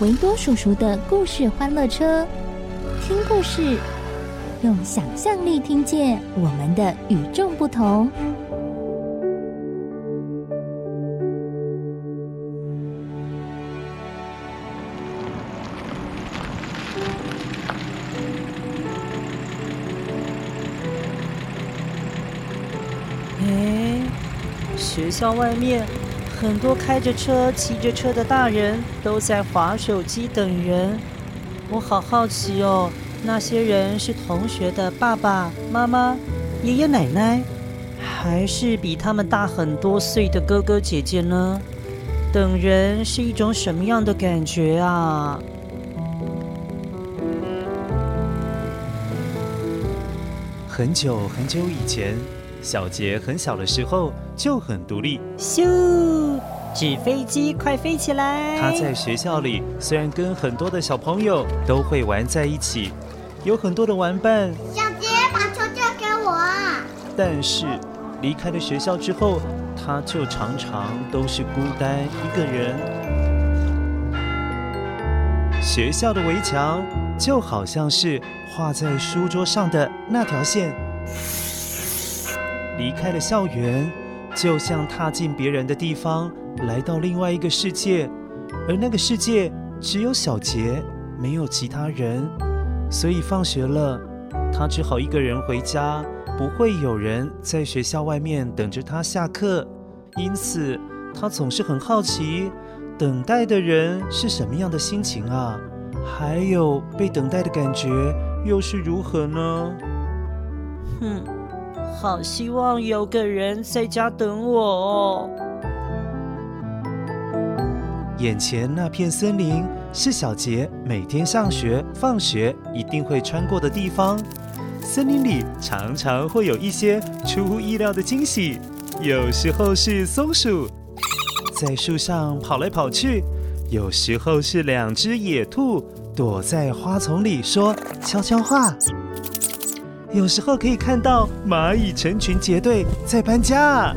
维多叔叔的故事欢乐车，听故事，用想象力听见我们的与众不同。学校外面，很多开着车、骑着车的大人都在划手机等人。我好好奇哦，那些人是同学的爸爸妈妈、爷爷奶奶，还是比他们大很多岁的哥哥姐姐呢？等人是一种什么样的感觉啊？很久很久以前。小杰很小的时候就很独立，咻，纸飞机快飞起来！他在学校里虽然跟很多的小朋友都会玩在一起，有很多的玩伴。小杰，把球交给我啊！但是离开了学校之后，他就常常都是孤单一个人。学校的围墙就好像是画在书桌上的那条线。离开了校园，就像踏进别人的地方，来到另外一个世界。而那个世界只有小杰，没有其他人。所以放学了，他只好一个人回家，不会有人在学校外面等着他下课。因此，他总是很好奇，等待的人是什么样的心情啊？还有被等待的感觉又是如何呢？哼。好希望有个人在家等我哦。眼前那片森林是小杰每天上学、放学一定会穿过的地方。森林里常常会有一些出乎意料的惊喜，有时候是松鼠在树上跑来跑去，有时候是两只野兔躲在花丛里说悄悄话。有时候可以看到蚂蚁成群结队在搬家。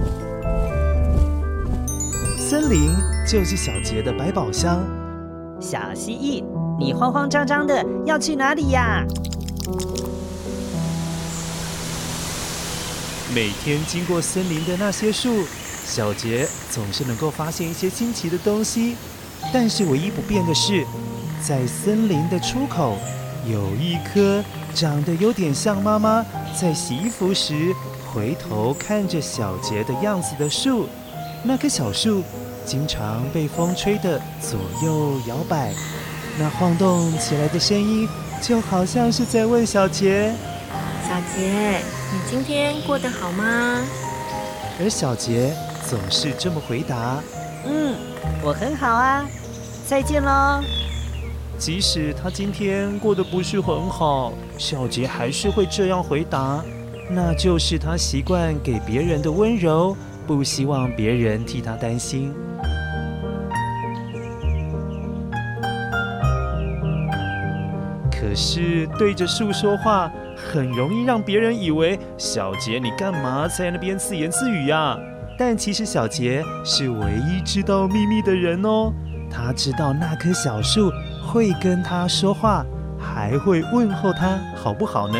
森林就是小杰的百宝箱。小蜥蜴，你慌慌张张的要去哪里呀？每天经过森林的那些树，小杰总是能够发现一些新奇的东西。但是唯一不变的是，在森林的出口有一棵。长得有点像妈妈在洗衣服时回头看着小杰的样子的树，那棵小树经常被风吹得左右摇摆，那晃动起来的声音就好像是在问小杰：“小杰，你今天过得好吗？”而小杰总是这么回答：“嗯，我很好啊，再见喽。”即使他今天过得不是很好，小杰还是会这样回答，那就是他习惯给别人的温柔，不希望别人替他担心。可是对着树说话，很容易让别人以为小杰你干嘛在那边自言自语呀？但其实小杰是唯一知道秘密的人哦，他知道那棵小树。会跟他说话，还会问候他，好不好呢？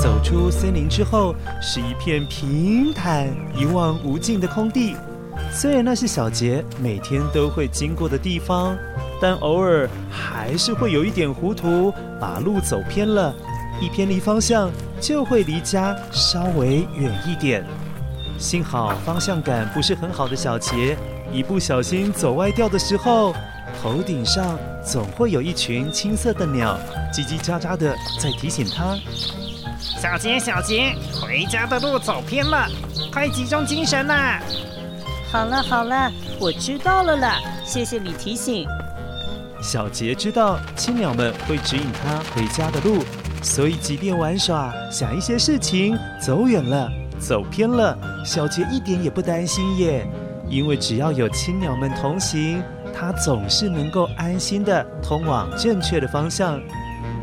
走出森林之后，是一片平坦、一望无尽的空地。虽然那是小杰每天都会经过的地方，但偶尔还是会有一点糊涂，把路走偏了。一偏离方向，就会离家稍微远一点。幸好方向感不是很好的小杰，一不小心走歪掉的时候，头顶上总会有一群青色的鸟，叽叽喳喳的在提醒他：“小杰，小杰，回家的路走偏了，快集中精神啦！”好了好了，我知道了啦，谢谢你提醒。小杰知道青鸟们会指引他回家的路，所以即便玩耍、想一些事情，走远了、走偏了，小杰一点也不担心耶，因为只要有青鸟们同行，他总是能够安心地通往正确的方向。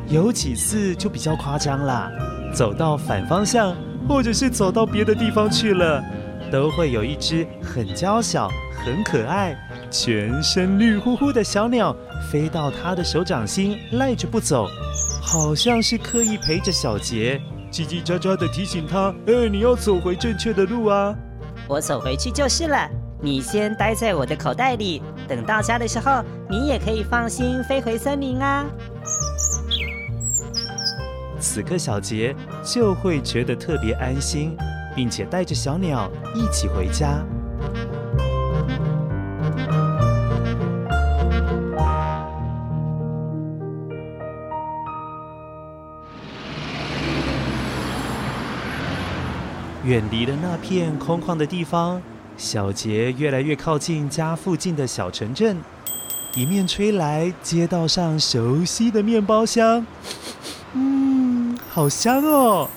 有几次就比较夸张啦，走到反方向，或者是走到别的地方去了。都会有一只很娇小、很可爱、全身绿乎乎的小鸟飞到他的手掌心，赖着不走，好像是刻意陪着小杰，叽叽喳喳地提醒他：“哎，你要走回正确的路啊！”我走回去就是了。你先待在我的口袋里，等到家的时候，你也可以放心飞回森林啊。此刻小杰就会觉得特别安心。并且带着小鸟一起回家。远离了那片空旷的地方，小杰越来越靠近家附近的小城镇。迎面吹来街道上熟悉的面包香，嗯，好香哦。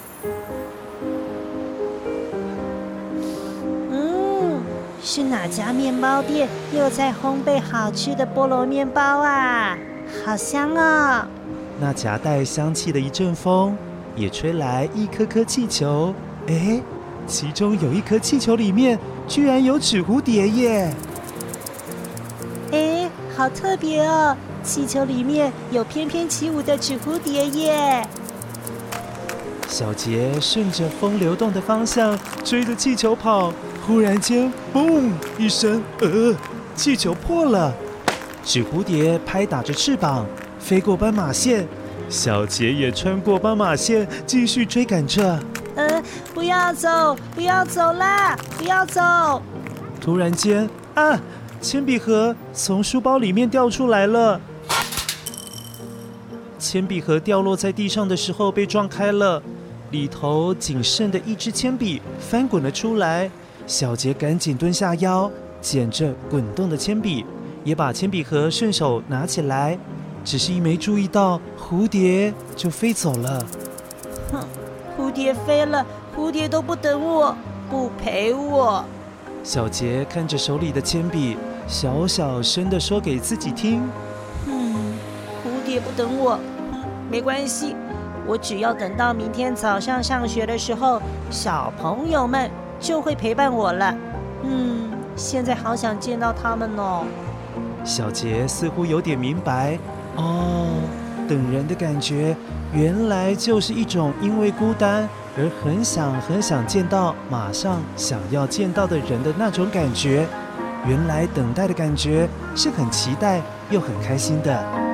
嗯是哪家面包店又在烘焙好吃的菠萝面包啊？好香哦！那夹带香气的一阵风，也吹来一颗颗气球。哎，其中有一颗气球里面居然有纸蝴蝶耶！哎，好特别哦！气球里面有翩翩起舞的纸蝴蝶耶！小杰顺着风流动的方向追着气球跑。忽然间，嘣一声，呃，气球破了，纸蝴蝶拍打着翅膀飞过斑马线，小杰也穿过斑马线继续追赶着。要走，不要走啦，不要走！突然间，啊，铅笔盒从书包里面掉出来了，铅笔盒掉落在地上的时候被撞开了，里头仅剩的一支铅笔翻滚了出来。小杰赶紧蹲下腰，捡着滚动的铅笔，也把铅笔盒顺手拿起来。只是一没注意到，蝴蝶就飞走了。哼，蝴蝶飞了，蝴蝶都不等我，不陪我。小杰看着手里的铅笔，小小声地说给自己听：“嗯，蝴蝶不等我，嗯，没关系，我只要等到明天早上上学的时候，小朋友们。”就会陪伴我了。嗯，现在好想见到他们哦。小杰似乎有点明白哦，等人的感觉原来就是一种因为孤单而很想很想见到马上想要见到的人的那种感觉。原来等待的感觉是很期待又很开心的。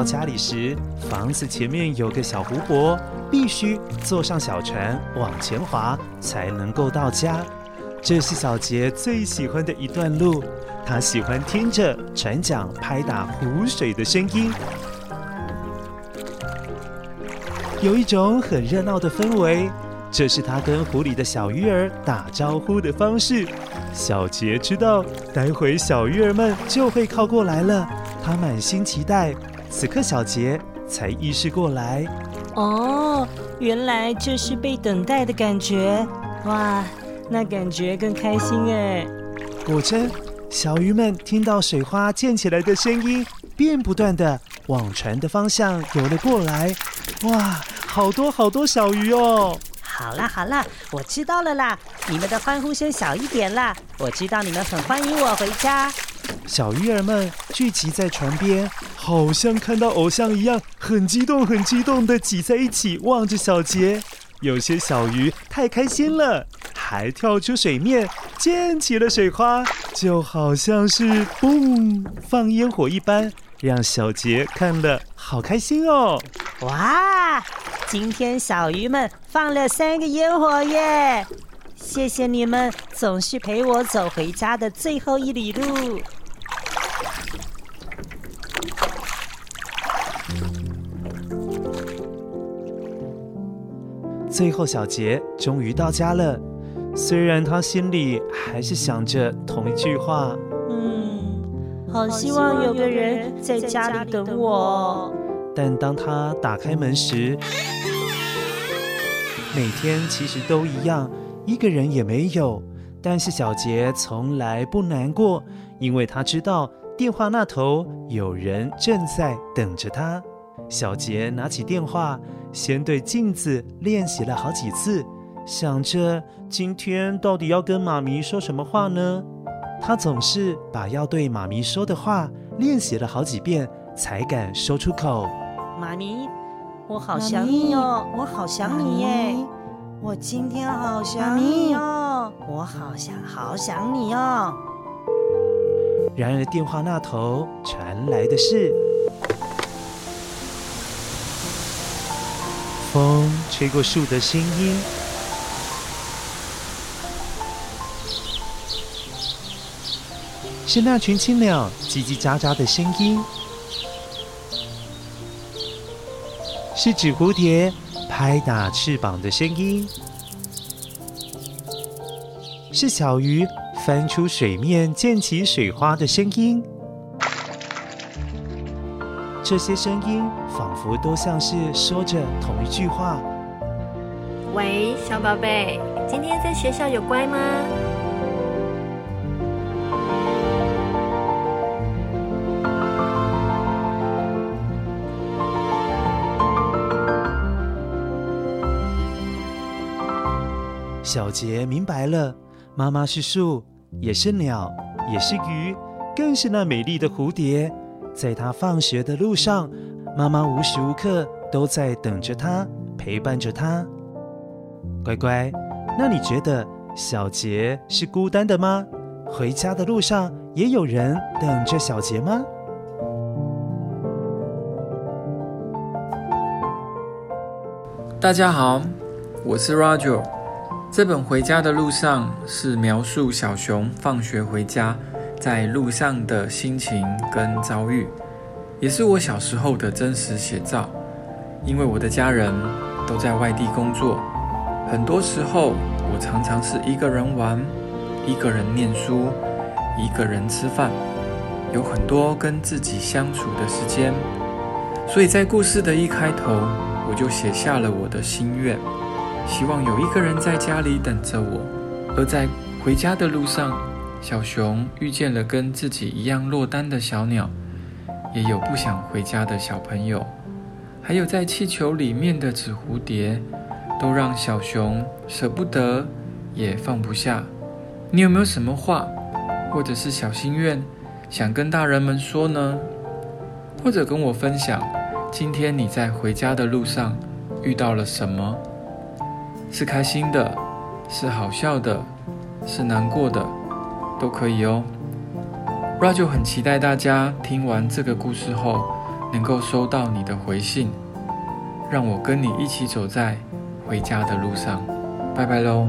到家里时，房子前面有个小湖泊，必须坐上小船往前划才能够到家。这是小杰最喜欢的一段路，他喜欢听着船桨拍打湖水的声音，有一种很热闹的氛围。这是他跟湖里的小鱼儿打招呼的方式。小杰知道，待会小鱼儿们就会靠过来了，他满心期待。此刻，小杰才意识过来，哦，原来这是被等待的感觉，哇，那感觉更开心哎！果真，小鱼们听到水花溅起来的声音，便不断的往船的方向游了过来，哇，好多好多小鱼哦！好啦好啦，我知道了啦，你们的欢呼声小一点啦。我知道你们很欢迎我回家。小鱼儿们聚集在船边，好像看到偶像一样，很激动很激动地挤在一起，望着小杰。有些小鱼太开心了，还跳出水面，溅起了水花，就好像是嘣放烟火一般，让小杰看了好开心哦！哇，今天小鱼们放了三个烟火耶！谢谢你们，总是陪我走回家的最后一里路。最后，小杰终于到家了。虽然他心里还是想着同一句话：“嗯，好希望有个人在家里等我。”但当他打开门时，每天其实都一样，一个人也没有。但是小杰从来不难过，因为他知道电话那头有人正在等着他。小杰拿起电话。先对镜子练习了好几次，想着今天到底要跟妈咪说什么话呢？他总是把要对妈咪说的话练习了好几遍，才敢说出口。妈咪，我好想你哦，我好想你耶！我今天好想你哦，我好想好想你哦。然而电话那头传来的是。风吹过树的声音，是那群青鸟叽叽喳喳的声音，是纸蝴蝶拍打翅膀的声音，是小鱼翻出水面溅起水花的声音。这些声音仿佛都像是说着同一句话。喂，小宝贝，今天在学校有乖吗？小杰明白了，妈妈是树，也是鸟，也是鱼，更是那美丽的蝴蝶。在他放学的路上，妈妈无时无刻都在等着他，陪伴着他。乖乖，那你觉得小杰是孤单的吗？回家的路上也有人等着小杰吗？大家好，我是 Roger。这本《回家的路上》是描述小熊放学回家。在路上的心情跟遭遇，也是我小时候的真实写照。因为我的家人都在外地工作，很多时候我常常是一个人玩，一个人念书，一个人吃饭，有很多跟自己相处的时间。所以在故事的一开头，我就写下了我的心愿，希望有一个人在家里等着我。而在回家的路上，小熊遇见了跟自己一样落单的小鸟，也有不想回家的小朋友，还有在气球里面的纸蝴蝶，都让小熊舍不得，也放不下。你有没有什么话，或者是小心愿，想跟大人们说呢？或者跟我分享，今天你在回家的路上遇到了什么？是开心的，是好笑的，是难过的？都可以哦。，Raju 很期待大家听完这个故事后，能够收到你的回信，让我跟你一起走在回家的路上。拜拜喽。